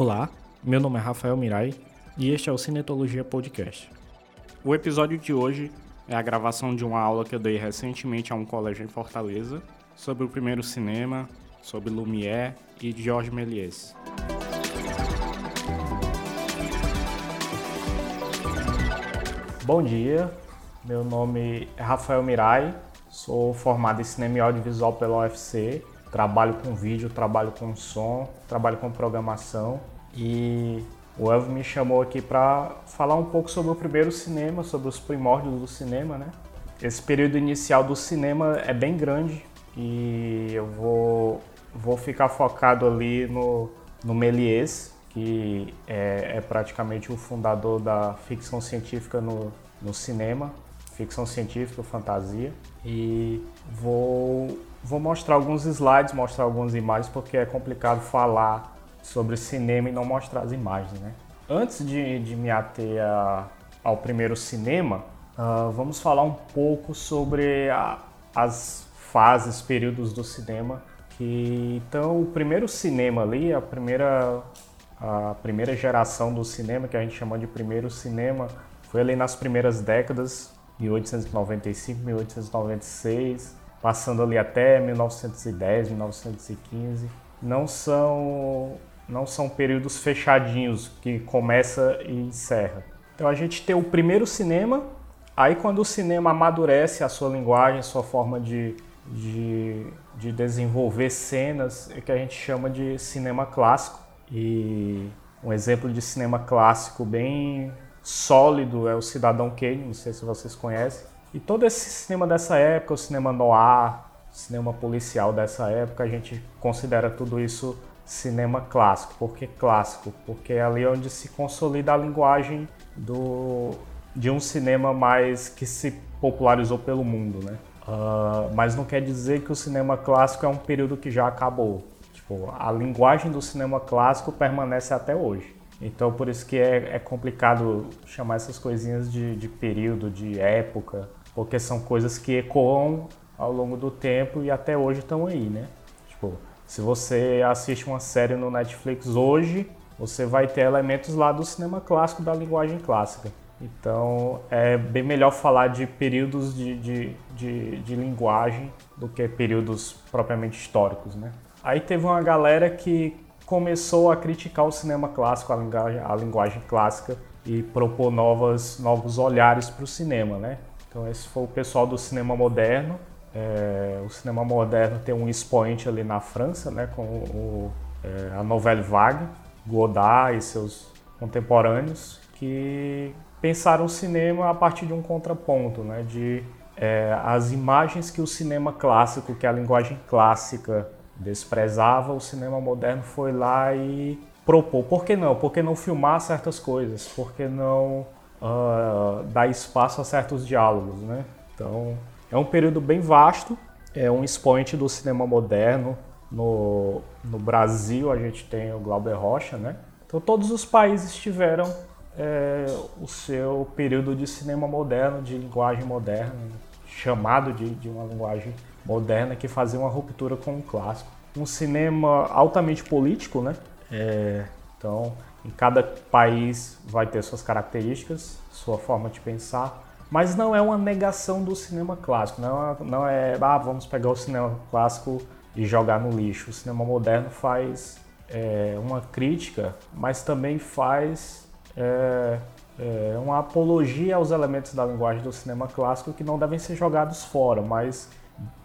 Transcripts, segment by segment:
Olá, meu nome é Rafael Mirai e este é o Cinetologia Podcast. O episódio de hoje é a gravação de uma aula que eu dei recentemente a um colégio em Fortaleza sobre o primeiro cinema, sobre Lumière e Georges Méliès. Bom dia, meu nome é Rafael Mirai, sou formado em cinema e audiovisual pela UFC, trabalho com vídeo, trabalho com som, trabalho com programação e o Elvio me chamou aqui para falar um pouco sobre o primeiro cinema, sobre os primórdios do cinema, né? Esse período inicial do cinema é bem grande e eu vou, vou ficar focado ali no, no Méliès, que é, é, praticamente o fundador da ficção científica no, no cinema, ficção científica, fantasia. E vou, vou mostrar alguns slides, mostrar algumas imagens, porque é complicado falar sobre cinema e não mostrar as imagens, né? Antes de, de me ater a, ao primeiro cinema, uh, vamos falar um pouco sobre a, as fases, períodos do cinema. Que, então, o primeiro cinema ali, a primeira a primeira geração do cinema, que a gente chama de primeiro cinema, foi ali nas primeiras décadas, 1895, 1896, passando ali até 1910, 1915. Não são não são períodos fechadinhos que começa e encerra. Então a gente tem o primeiro cinema, aí quando o cinema amadurece a sua linguagem, a sua forma de, de, de desenvolver cenas, é que a gente chama de cinema clássico. E um exemplo de cinema clássico bem sólido é o Cidadão Kane, não sei se vocês conhecem. E todo esse cinema dessa época, o cinema noir, cinema policial dessa época, a gente considera tudo isso cinema clássico. Por que clássico? Porque é ali onde se consolida a linguagem do, de um cinema mais que se popularizou pelo mundo, né? Uh, mas não quer dizer que o cinema clássico é um período que já acabou. Tipo, a linguagem do cinema clássico permanece até hoje. Então, por isso que é, é complicado chamar essas coisinhas de, de, período, de época, porque são coisas que ecoam ao longo do tempo e até hoje estão aí, né? Tipo, se você assiste uma série no Netflix hoje, você vai ter elementos lá do cinema clássico, da linguagem clássica. Então, é bem melhor falar de períodos de, de, de, de linguagem do que períodos propriamente históricos, né? Aí teve uma galera que começou a criticar o cinema clássico, a linguagem, a linguagem clássica e propor novas, novos olhares para o cinema, né? Então esse foi o pessoal do cinema moderno. É, o cinema moderno tem um expoente ali na França, né? Com o, é, a Nouvelle Vague, Godard e seus contemporâneos, que pensaram o cinema a partir de um contraponto, né? De é, as imagens que o cinema clássico, que é a linguagem clássica desprezava, o cinema moderno foi lá e propôs. Por que não? Por que não filmar certas coisas? Por que não uh, dar espaço a certos diálogos, né? Então, é um período bem vasto, é um expoente do cinema moderno. No, no Brasil, a gente tem o Glauber Rocha, né? Então, todos os países tiveram é, o seu período de cinema moderno, de linguagem moderna, chamado de, de uma linguagem moderna que fazia uma ruptura com o clássico. Um cinema altamente político, né? É, então, em cada país vai ter suas características, sua forma de pensar, mas não é uma negação do cinema clássico, não é, não é ah, vamos pegar o cinema clássico e jogar no lixo. O cinema moderno faz é, uma crítica, mas também faz é, é, uma apologia aos elementos da linguagem do cinema clássico que não devem ser jogados fora, mas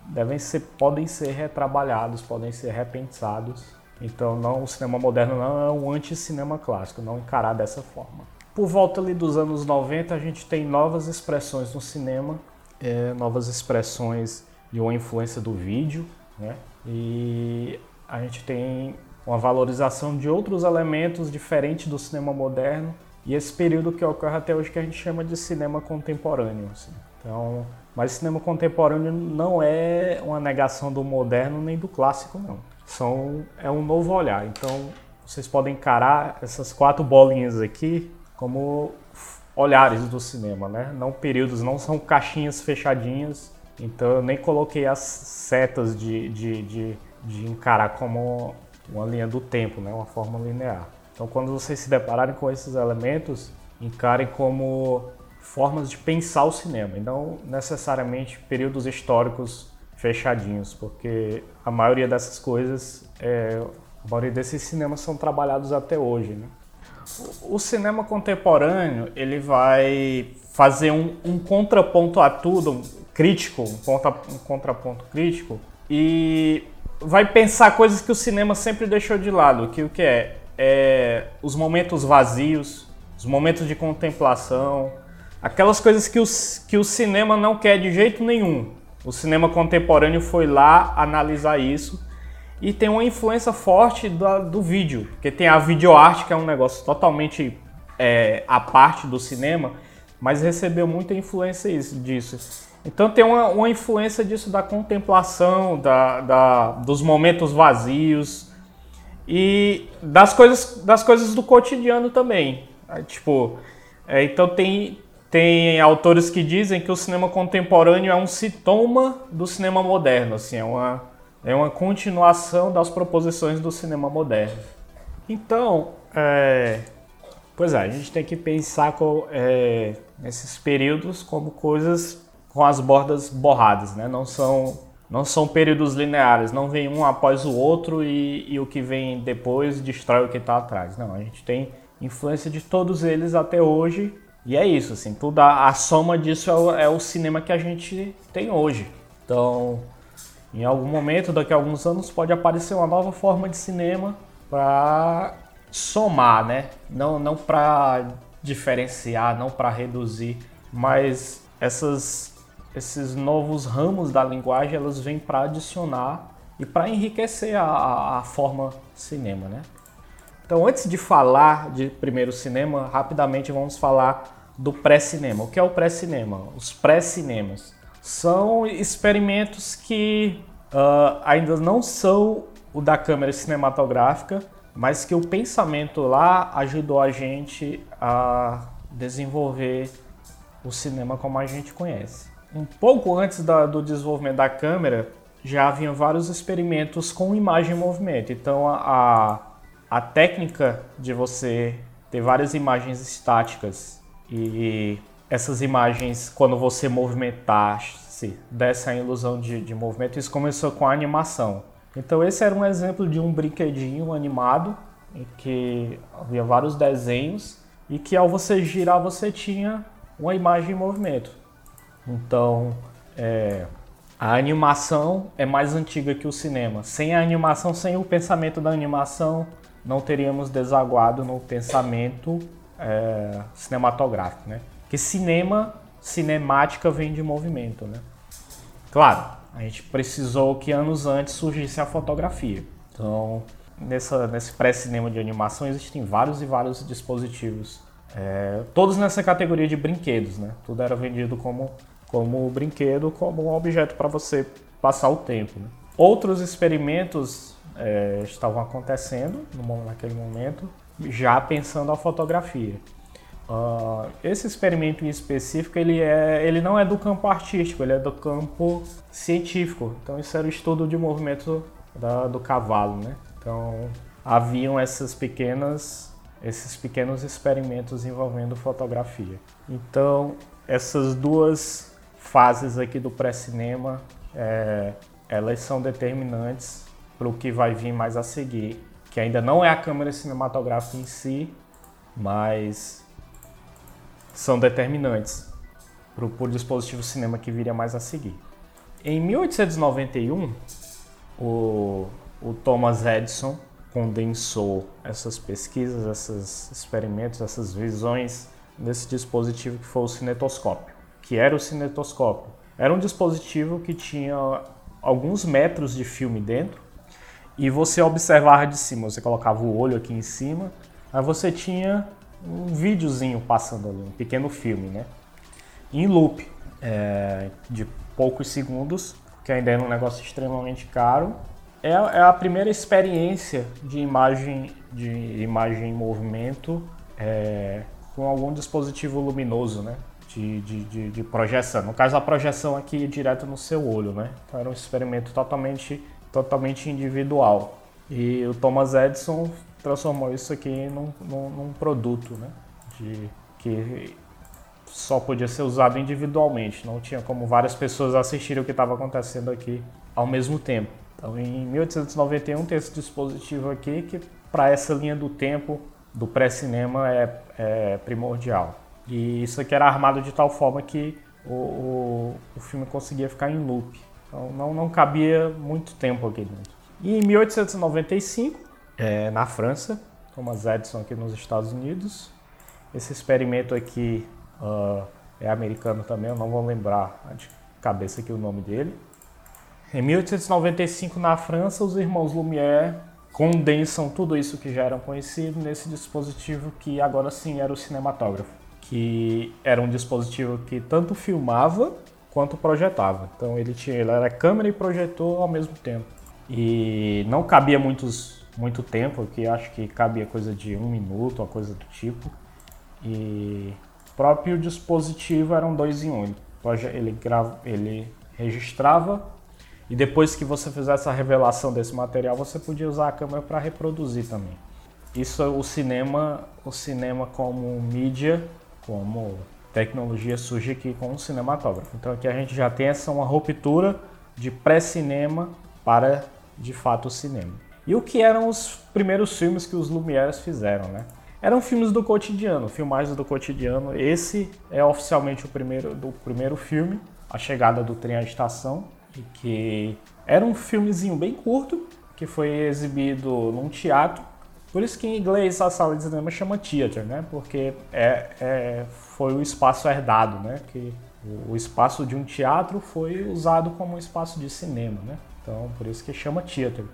devem ser, podem ser retrabalhados, podem ser repensados. Então, não, o cinema moderno não é um anti-cinema clássico, não encarar dessa forma. Por volta ali dos anos 90, a gente tem novas expressões no cinema, é, novas expressões de uma influência do vídeo, né? E a gente tem uma valorização de outros elementos diferentes do cinema moderno e esse período que ocorre até hoje que a gente chama de cinema contemporâneo. Assim. Então, mas cinema contemporâneo não é uma negação do moderno nem do clássico, não. São, é um novo olhar. Então, vocês podem encarar essas quatro bolinhas aqui como olhares do cinema, né? Não períodos, não são caixinhas fechadinhas. Então, eu nem coloquei as setas de, de, de, de encarar como uma linha do tempo, né? Uma forma linear. Então, quando vocês se depararem com esses elementos, encarem como formas de pensar o cinema, e não necessariamente períodos históricos fechadinhos, porque a maioria dessas coisas, é, a maioria desses cinemas são trabalhados até hoje. Né? O, cinema contemporâneo ele vai fazer um, um contraponto a tudo, um crítico, um, contra, um contraponto crítico, e vai pensar coisas que o cinema sempre deixou de lado, que o que é, é os momentos vazios, os momentos de contemplação, aquelas coisas que o, que o cinema não quer de jeito nenhum. O cinema contemporâneo foi lá analisar isso e tem uma influência forte do, vídeo, porque tem a videoarte, que é um negócio totalmente é, à parte do cinema, mas recebeu muita influência disso. Então tem uma, uma influência disso da contemplação, da, da, dos momentos vazios e das coisas, das coisas do cotidiano também. Tipo, é, então tem, tem autores que dizem que o cinema contemporâneo é um sintoma do cinema moderno, assim, é uma, é uma continuação das proposições do cinema moderno. Então, é, pois é, a gente tem que pensar com, é, nesses períodos como coisas com as bordas borradas, né? Não são, não são períodos lineares, não vem um após o outro e, e o que vem depois destrói o que está atrás. Não, a gente tem influência de todos eles até hoje e é isso, assim, tudo a, a soma disso é o, é o, cinema que a gente tem hoje. Então, em algum momento, daqui a alguns anos, pode aparecer uma nova forma de cinema para somar, né? Não, não para diferenciar, não para reduzir, mas essas, esses novos ramos da linguagem elas vêm para adicionar e para enriquecer a, a forma cinema, né? Então, antes de falar de primeiro cinema, rapidamente vamos falar do pré-cinema. O que é o pré-cinema? Os pré-cinemas são experimentos que uh, ainda não são o da câmera cinematográfica, mas que o pensamento lá ajudou a gente a desenvolver o cinema como a gente conhece. Um pouco antes da, do desenvolvimento da câmera, já havia vários experimentos com imagem em movimento. Então, a, a técnica de você ter várias imagens estáticas e essas imagens, quando você movimentar-se, dessa a ilusão de, de movimento, isso começou com a animação. Então esse era um exemplo de um brinquedinho animado, em que havia vários desenhos e que ao você girar você tinha uma imagem em movimento. Então é, a animação é mais antiga que o cinema. Sem a animação, sem o pensamento da animação, não teríamos desaguado no pensamento é, cinematográfico, né? Que cinema, cinemática vem de movimento, né? Claro, a gente precisou que anos antes surgisse a fotografia. Então, nessa, nesse pré-cinema de animação existem vários e vários dispositivos, é, todos nessa categoria de brinquedos, né? Tudo era vendido como como brinquedo, como um objeto para você passar o tempo. Né? Outros experimentos é, estavam acontecendo no, naquele momento, já pensando a fotografia. Uh, esse experimento em específico ele, é, ele não é do campo artístico, ele é do campo científico. Então isso era o estudo de movimento da, do cavalo, né? Então haviam essas pequenas, esses pequenos experimentos envolvendo fotografia. Então essas duas fases aqui do pré-cinema, é, elas são determinantes para o que vai vir mais a seguir, que ainda não é a câmera cinematográfica em si, mas são determinantes para o dispositivo cinema que viria mais a seguir. Em 1891, o, o Thomas Edison condensou essas pesquisas, esses experimentos, essas visões nesse dispositivo que foi o cinetoscópio, que era o cinetoscópio. Era um dispositivo que tinha alguns metros de filme dentro e você observava de cima. Você colocava o olho aqui em cima, aí você tinha um videozinho passando ali, um pequeno filme, né? Em loop, é, de poucos segundos, que ainda era um negócio extremamente caro. É, é a primeira experiência de imagem, de imagem em movimento é, com algum dispositivo luminoso, né? De, de, de, de, projeção. No caso, a projeção aqui é direto no seu olho, né? Então era um experimento totalmente totalmente individual. E o Thomas Edison transformou isso aqui num, num, num produto, né? De, que só podia ser usado individualmente, não tinha como várias pessoas assistirem o que estava acontecendo aqui ao mesmo tempo. Então, em 1891 tem esse dispositivo aqui que para essa linha do tempo do pré-cinema é, é, primordial. E isso aqui era armado de tal forma que o, o, o filme conseguia ficar em loop. Então não, não cabia muito tempo aqui dentro. E em 1895, é, na França, Thomas Edison aqui nos Estados Unidos, esse experimento aqui uh, é americano também, eu não vou lembrar de cabeça aqui o nome dele. Em 1895, na França, os irmãos Lumière condensam tudo isso que já era conhecido nesse dispositivo que agora sim era o cinematógrafo, que era um dispositivo que tanto filmava quanto projetava. Então ele tinha, ele era câmera e projetor ao mesmo tempo. E não cabia muitos, muito tempo, que acho que cabia coisa de um minuto, uma coisa do tipo. E o próprio dispositivo era um dois em um. Ele, grava, ele registrava e depois que você fizesse a revelação desse material, você podia usar a câmera para reproduzir também. Isso o cinema, o cinema como mídia, como tecnologia surge aqui com o cinematógrafo. Então aqui a gente já tem essa uma ruptura de pré-cinema para de fato o cinema. E o que eram os primeiros filmes que os Lumières fizeram, né? Eram filmes do cotidiano, filmagens do cotidiano. Esse é oficialmente o primeiro do primeiro filme, A Chegada do Trem à Estação, que era um filmezinho bem curto, que foi exibido num teatro. Por isso que em inglês a sala de cinema chama theater, né? Porque é, é, foi o espaço herdado, né? Que o espaço de um teatro foi usado como um espaço de cinema, né? Então, por isso que chama theater.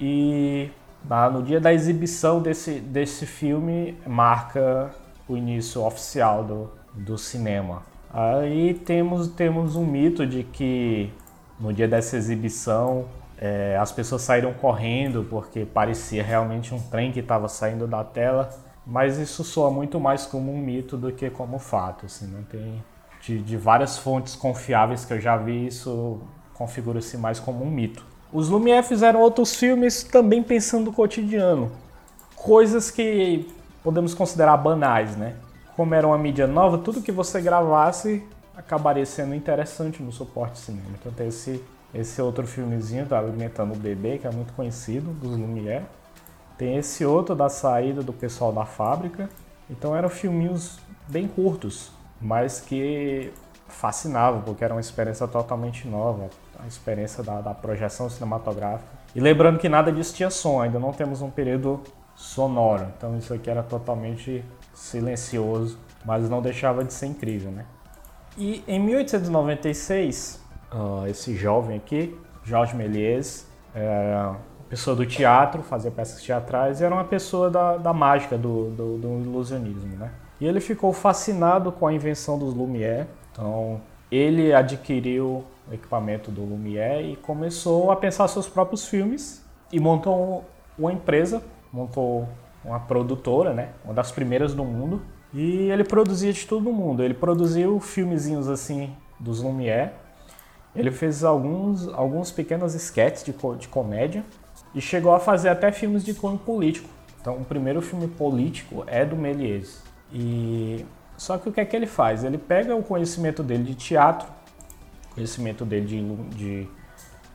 E na, no dia da exibição desse, desse filme, marca o início oficial do, do cinema. Aí temos, temos um mito de que no dia dessa exibição, é, as pessoas saíram correndo porque parecia realmente um trem que estava saindo da tela, mas isso soa muito mais como um mito do que como fato. Assim, não tem de, de várias fontes confiáveis que eu já vi, isso configura-se mais como um mito. Os Lumière fizeram outros filmes também pensando no cotidiano, coisas que podemos considerar banais, né? Como era uma mídia nova, tudo que você gravasse acabaria sendo interessante no suporte cinema. Então tem esse, esse outro filmezinho da Alimentando o Bebê, que é muito conhecido, dos Lumière. Tem esse outro da saída do pessoal da fábrica. Então eram filminhos bem curtos, mas que fascinavam, porque era uma experiência totalmente nova, a experiência da, da projeção cinematográfica. E lembrando que nada disso tinha som, ainda não temos um período sonoro, então isso aqui era totalmente silencioso, mas não deixava de ser incrível, né? E em 1896, uh, esse jovem aqui, Jorge Méliès, é pessoa do teatro, fazia peças teatrais, e era uma pessoa da, da mágica, do, do, do, ilusionismo, né? E ele ficou fascinado com a invenção dos Lumière, então ele adquiriu o equipamento do Lumière e começou a pensar seus próprios filmes e montou uma empresa, montou uma produtora, né? Uma das primeiras do mundo, e ele produzia de todo mundo. Ele produziu filmezinhos assim dos Lumière. Ele fez alguns, alguns pequenos sketches de, de comédia e chegou a fazer até filmes de cunho político. Então, o primeiro filme político é do Méliès. E só que o que é que ele faz? Ele pega o conhecimento dele de teatro, conhecimento dele de, de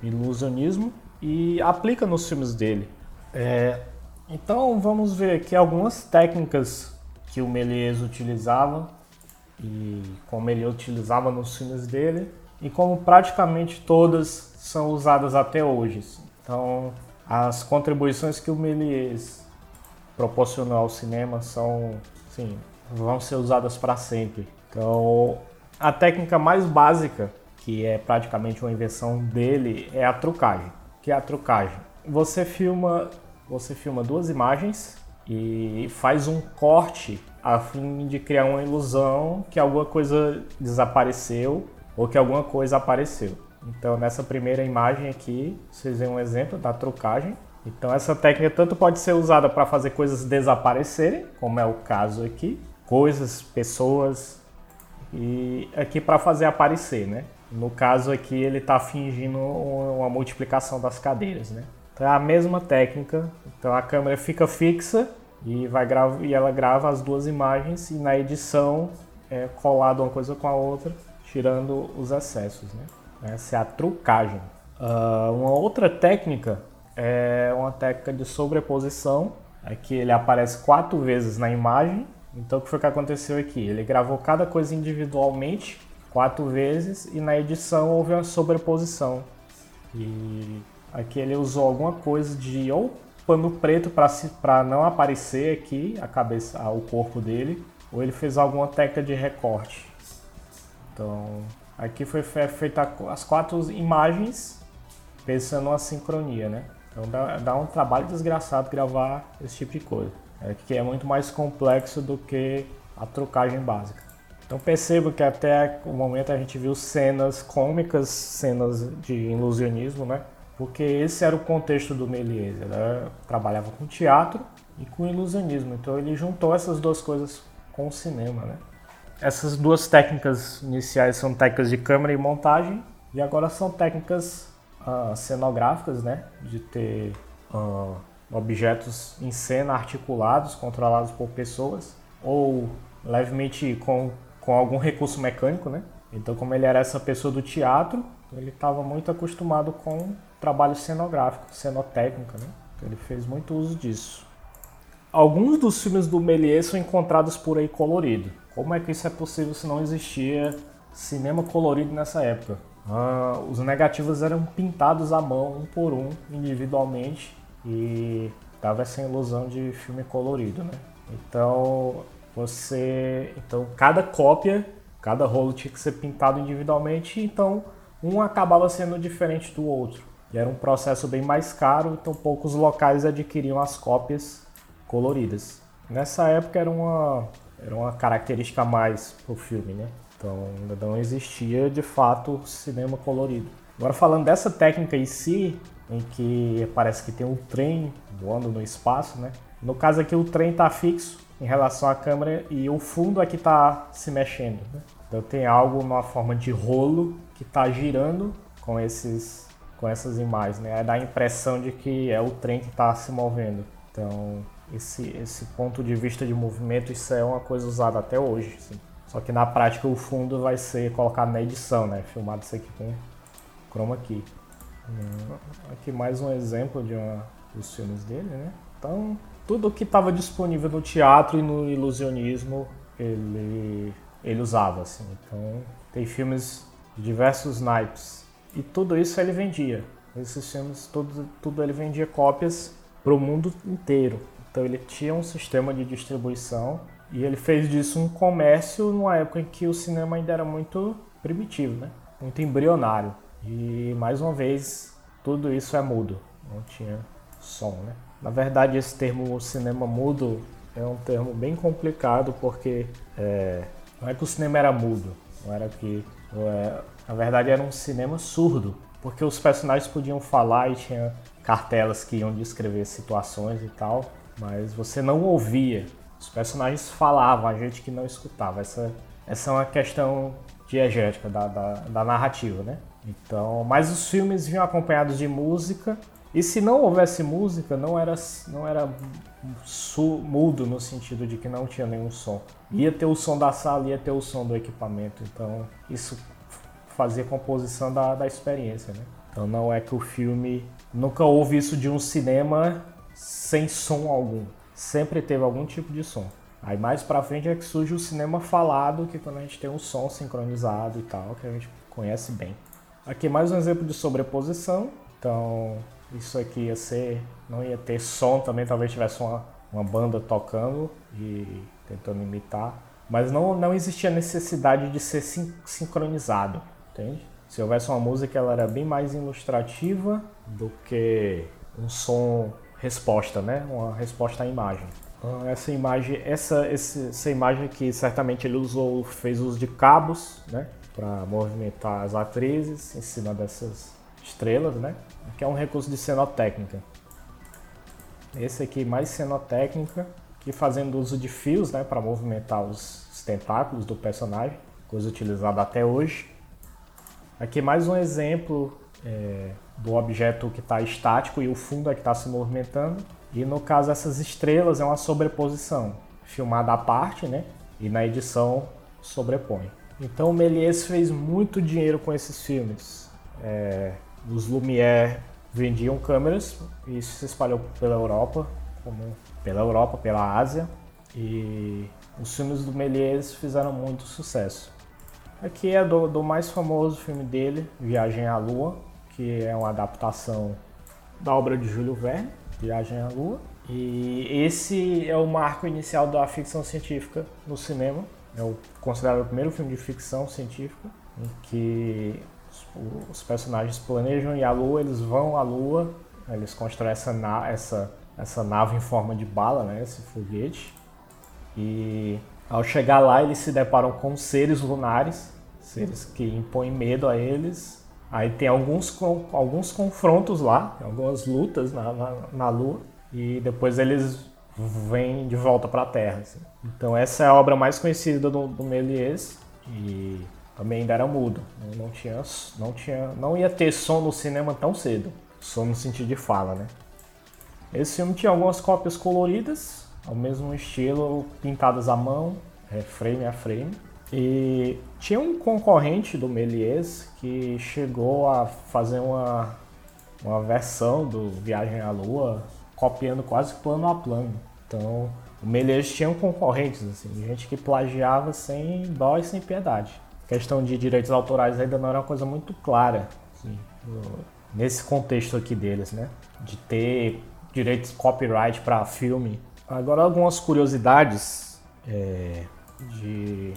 ilusionismo e aplica nos filmes dele. É, então, vamos ver aqui algumas técnicas que o Méliès utilizava e como ele utilizava nos filmes dele e como praticamente todas são usadas até hoje. Então, as contribuições que o Méliès proporcionou ao cinema são, sim, vão ser usadas para sempre. Então, a técnica mais básica, que é praticamente uma invenção dele, é a trucagem. Que é a trucagem? Você filma, você filma duas imagens e faz um corte a fim de criar uma ilusão que alguma coisa desapareceu ou que alguma coisa apareceu. Então, nessa primeira imagem aqui, vocês veem um exemplo da trucagem. Então, essa técnica tanto pode ser usada para fazer coisas desaparecerem, como é o caso aqui, coisas, pessoas, e aqui para fazer aparecer, né? No caso aqui, ele está fingindo uma multiplicação das cadeiras, né? Então é a mesma técnica. Então a câmera fica fixa e, vai grava, e ela grava as duas imagens e na edição é colado uma coisa com a outra, tirando os excessos. Né? Essa é a trucagem. Uh, uma outra técnica é uma técnica de sobreposição. Aqui ele aparece quatro vezes na imagem. Então o que foi que aconteceu aqui? Ele gravou cada coisa individualmente quatro vezes e na edição houve uma sobreposição. E aqui ele usou alguma coisa de ou pano preto para não aparecer aqui a cabeça, o corpo dele, ou ele fez alguma técnica de recorte. Então, aqui foi feita as quatro imagens pensando na sincronia, né? Então dá, dá, um trabalho desgraçado gravar esse tipo de coisa. É que é muito mais complexo do que a trocagem básica. Então percebo que até o momento a gente viu cenas cômicas, cenas de ilusionismo, né? Porque esse era o contexto do Méliès. Ele trabalhava com teatro e com ilusionismo. Então ele juntou essas duas coisas com o cinema, né? Essas duas técnicas iniciais são técnicas de câmera e montagem e agora são técnicas uh, cenográficas, né? De ter uh, objetos em cena articulados, controlados por pessoas ou levemente com com algum recurso mecânico, né? Então, como ele era essa pessoa do teatro, ele estava muito acostumado com trabalho cenográfico, cenotécnica, né? Então, ele fez muito uso disso. Alguns dos filmes do Méliès são encontrados por aí colorido. Como é que isso é possível se não existia cinema colorido nessa época? Ah, os negativos eram pintados à mão, um por um, individualmente, e dava essa ilusão de filme colorido, né? Então, você, então cada cópia, cada rolo tinha que ser pintado individualmente, então um acabava sendo diferente do outro. E era um processo bem mais caro, então poucos locais adquiriam as cópias coloridas. Nessa época era uma, era uma característica a mais pro filme, né? Então ainda não existia de fato cinema colorido. Agora falando dessa técnica em si, em que parece que tem um trem voando no espaço, né? No caso aqui o trem está fixo em relação à câmera e o fundo é que está se mexendo. Né? Então tem algo na forma de rolo que está girando com esses com essas imagens, né? Dá a impressão de que é o trem que está se movendo. Então esse esse ponto de vista de movimento isso é uma coisa usada até hoje. Assim. Só que na prática o fundo vai ser colocado na edição, né? Filmado isso aqui com chroma key. Hum, aqui mais um exemplo de uma dos filmes dele, né? Então tudo que estava disponível no teatro e no ilusionismo ele, ele usava. Assim. Então, tem filmes de diversos naipes. E tudo isso ele vendia. Esses filmes, tudo, tudo ele vendia cópias para o mundo inteiro. Então, ele tinha um sistema de distribuição e ele fez disso um comércio numa época em que o cinema ainda era muito primitivo, né? muito embrionário. E, mais uma vez, tudo isso é mudo. Não tinha som, né? Na verdade, esse termo cinema mudo é um termo bem complicado porque é, não é que o cinema era mudo, não era que. É, na verdade, era um cinema surdo, porque os personagens podiam falar e tinha cartelas que iam descrever situações e tal, mas você não ouvia. Os personagens falavam, a gente que não escutava. Essa, essa é uma questão diegética da, da, da narrativa, né? Então, mas os filmes vinham acompanhados de música e se não houvesse música, não era, não era mudo no sentido de que não tinha nenhum som. Ia ter o som da sala, ia ter o som do equipamento. Então isso fazia composição da, da experiência, né? Então não é que o filme nunca houve isso de um cinema sem som algum. Sempre teve algum tipo de som. Aí mais pra frente é que surge o cinema falado, que é quando a gente tem um som sincronizado e tal, que a gente conhece bem. Aqui mais um exemplo de sobreposição. Então isso aqui ia ser. Não ia ter som também, talvez tivesse uma, uma banda tocando e tentando imitar. Mas não, não existia necessidade de ser sin sincronizado, entende? Se houvesse uma música, ela era bem mais ilustrativa do que um som resposta, né? Uma resposta à imagem. Então, essa imagem, essa, essa imagem aqui, certamente ele usou, fez uso de cabos, né? Para movimentar as atrizes em cima dessas estrelas, né? que é um recurso de cenotécnica. Esse aqui mais cenotécnica, que fazendo uso de fios né, para movimentar os tentáculos do personagem, coisa utilizada até hoje. Aqui mais um exemplo é, do objeto que está estático e o fundo é que está se movimentando. E no caso essas estrelas é uma sobreposição, filmada à parte, né? E na edição sobrepõe. Então Méliès fez muito dinheiro com esses filmes. É, os Lumière vendiam câmeras e isso se espalhou pela Europa, como pela Europa, pela Ásia e os filmes do Méliès fizeram muito sucesso. Aqui é do, do mais famoso filme dele, Viagem à Lua, que é uma adaptação da obra de Júlio Verne, Viagem à Lua. E esse é o marco inicial da ficção científica no cinema. É o, considerado o primeiro filme de ficção científica em que os, personagens planejam ir à Lua, eles vão à Lua, eles constroem essa, essa, essa nave em forma de bala, né, esse foguete. E ao chegar lá, eles se deparam com seres lunares, seres que impõem medo a eles. Aí tem alguns, alguns confrontos lá, algumas lutas na, na, na Lua, e depois eles vêm de volta para a Terra. Assim. Então essa é a obra mais conhecida do, do Méliès e também ainda era mudo, não tinha, não tinha, não ia ter som no cinema tão cedo, som no sentido de fala, né? Esse filme tinha algumas cópias coloridas, ao mesmo estilo, pintadas à mão, é, frame a frame. E tinha um concorrente do Méliès que chegou a fazer uma, uma versão do Viagem à Lua, copiando quase plano a plano. Então, o Méliès tinha concorrentes, assim, gente que plagiava sem dó e sem piedade. A questão de direitos autorais ainda não era uma coisa muito clara, assim, nesse contexto aqui deles, né? De ter direitos copyright para filme Agora algumas curiosidades é, de...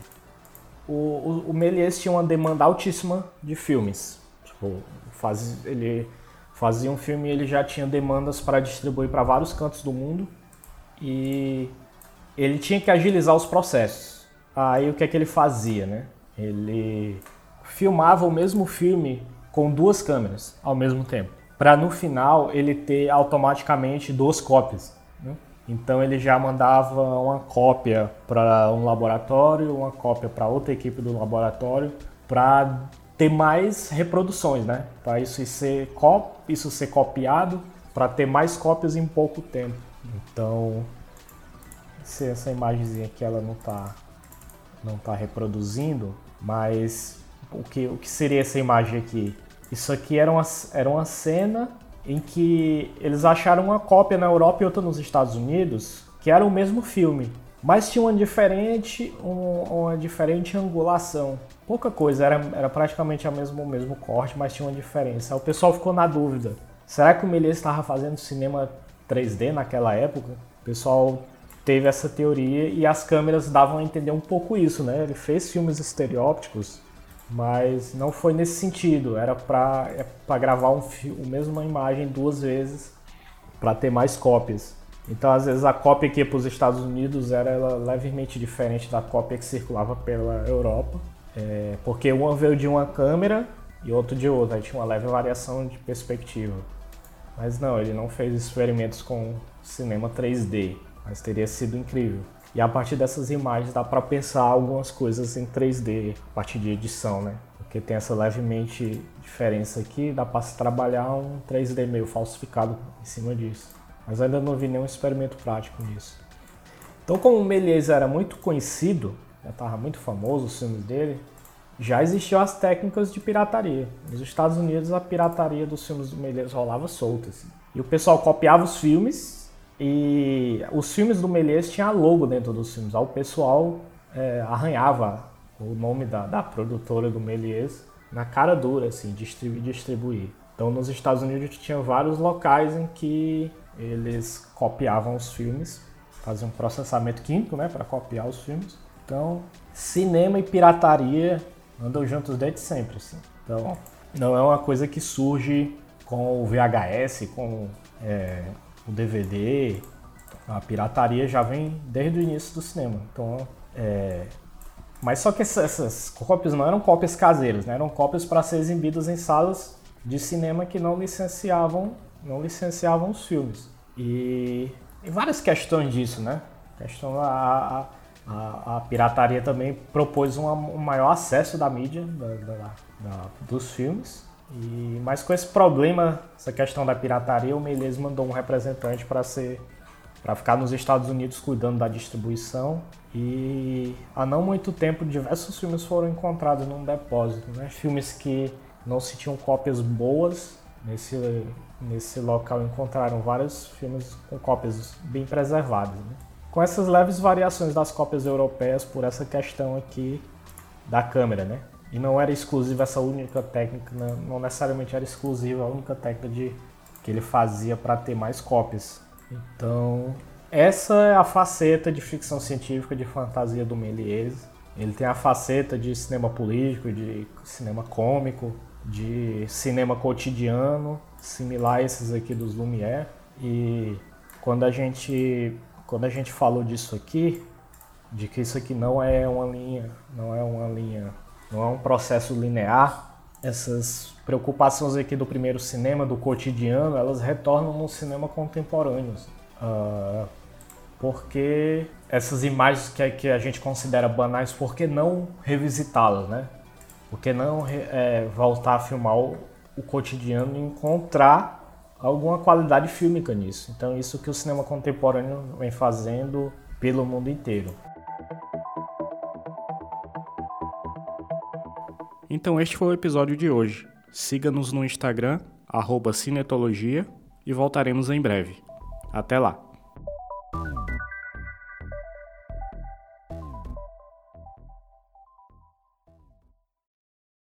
O, o, o Méliès tinha uma demanda altíssima de filmes. Tipo, faz, ele fazia um filme e ele já tinha demandas para distribuir para vários cantos do mundo. E ele tinha que agilizar os processos. Aí o que é que ele fazia, né? Ele filmava o mesmo filme com duas câmeras ao mesmo tempo, para no final ele ter automaticamente duas cópias. Então ele já mandava uma cópia para um laboratório, uma cópia para outra equipe do laboratório, para ter mais reproduções, né? Para isso ser isso ser copiado, para ter mais cópias em pouco tempo. Então, se essa imagenzinha aqui ela não está não tá reproduzindo, mas o que, o que seria essa imagem aqui? Isso aqui era uma, era uma cena em que eles acharam uma cópia na Europa e outra nos Estados Unidos, que era o mesmo filme, mas tinha uma diferente, um, uma diferente angulação. Pouca coisa, era, era praticamente o mesmo, o mesmo corte, mas tinha uma diferença. O pessoal ficou na dúvida: será que o Méliès estava fazendo cinema 3D naquela época? O pessoal teve essa teoria e as câmeras davam a entender um pouco isso, né? Ele fez filmes estereópticos mas não foi nesse sentido, era para é gravar um, a mesma imagem duas vezes para ter mais cópias. Então, às vezes, a cópia que ia para os Estados Unidos era levemente diferente da cópia que circulava pela Europa, é, porque uma veio de uma câmera e outro de outra, aí tinha uma leve variação de perspectiva. Mas não, ele não fez experimentos com cinema 3D, mas teria sido incrível. E a partir dessas imagens dá para pensar algumas coisas em 3D a partir de edição, né? Porque tem essa levemente diferença aqui, dá para se trabalhar um 3D meio falsificado em cima disso. Mas ainda não vi nenhum experimento prático nisso. Então, como o Méliès era muito conhecido, já estava muito famoso os filmes dele, já existiam as técnicas de pirataria. Nos Estados Unidos, a pirataria dos filmes do Méliès rolava solta. Assim. E o pessoal copiava os filmes e os filmes do Méliès tinham logo dentro dos filmes. Aí o pessoal é, arranhava o nome da, da produtora do Méliès na cara dura, assim, distribuir, distribuir. Então nos Estados Unidos tinha vários locais em que eles copiavam os filmes, faziam um processamento químico, né, para copiar os filmes. Então cinema e pirataria andam juntos desde sempre, assim. Então não é uma coisa que surge com o VHS, com é, o DVD, a pirataria já vem desde o início do cinema. Então, é... Mas só que essas cópias não eram cópias caseiras, né? eram cópias para ser exibidas em salas de cinema que não licenciavam, não licenciavam os filmes. E, e várias questões disso, né? A questão a, a, a pirataria também propôs uma, um maior acesso da mídia da, da, da, dos filmes E, mas com esse problema, essa questão da pirataria, o Menezes mandou um representante para ser para ficar nos Estados Unidos cuidando da distribuição. E há não muito tempo, diversos filmes foram encontrados num depósito, né? Filmes que não se tinham cópias boas nesse nesse local encontraram vários filmes com cópias bem preservadas. Né? Com essas leves variações das cópias europeias por essa questão aqui da câmera, né? E não era exclusiva essa única técnica, né? não necessariamente era exclusiva a única técnica de que ele fazia para ter mais cópias. Então, essa é a faceta de ficção científica de fantasia do Méliès. Ele tem a faceta de cinema político, de cinema cômico, de cinema cotidiano, similar a esses aqui dos Lumière. E quando a gente quando a gente falou disso aqui, de que isso aqui não é uma linha, não é uma linha não é um processo linear. Essas preocupações aqui do primeiro cinema, do cotidiano, elas retornam no cinema contemporâneo. Uh, porque essas imagens que, que a gente considera banais, por que não revisitá-las, né? Por que não é, voltar a filmar o, o cotidiano e encontrar alguma qualidade fílmica nisso? Então, isso que o cinema contemporâneo vem fazendo pelo mundo inteiro. Então este foi o episódio de hoje. Siga-nos no Instagram, arroba Cinetologia, e voltaremos em breve. Até lá!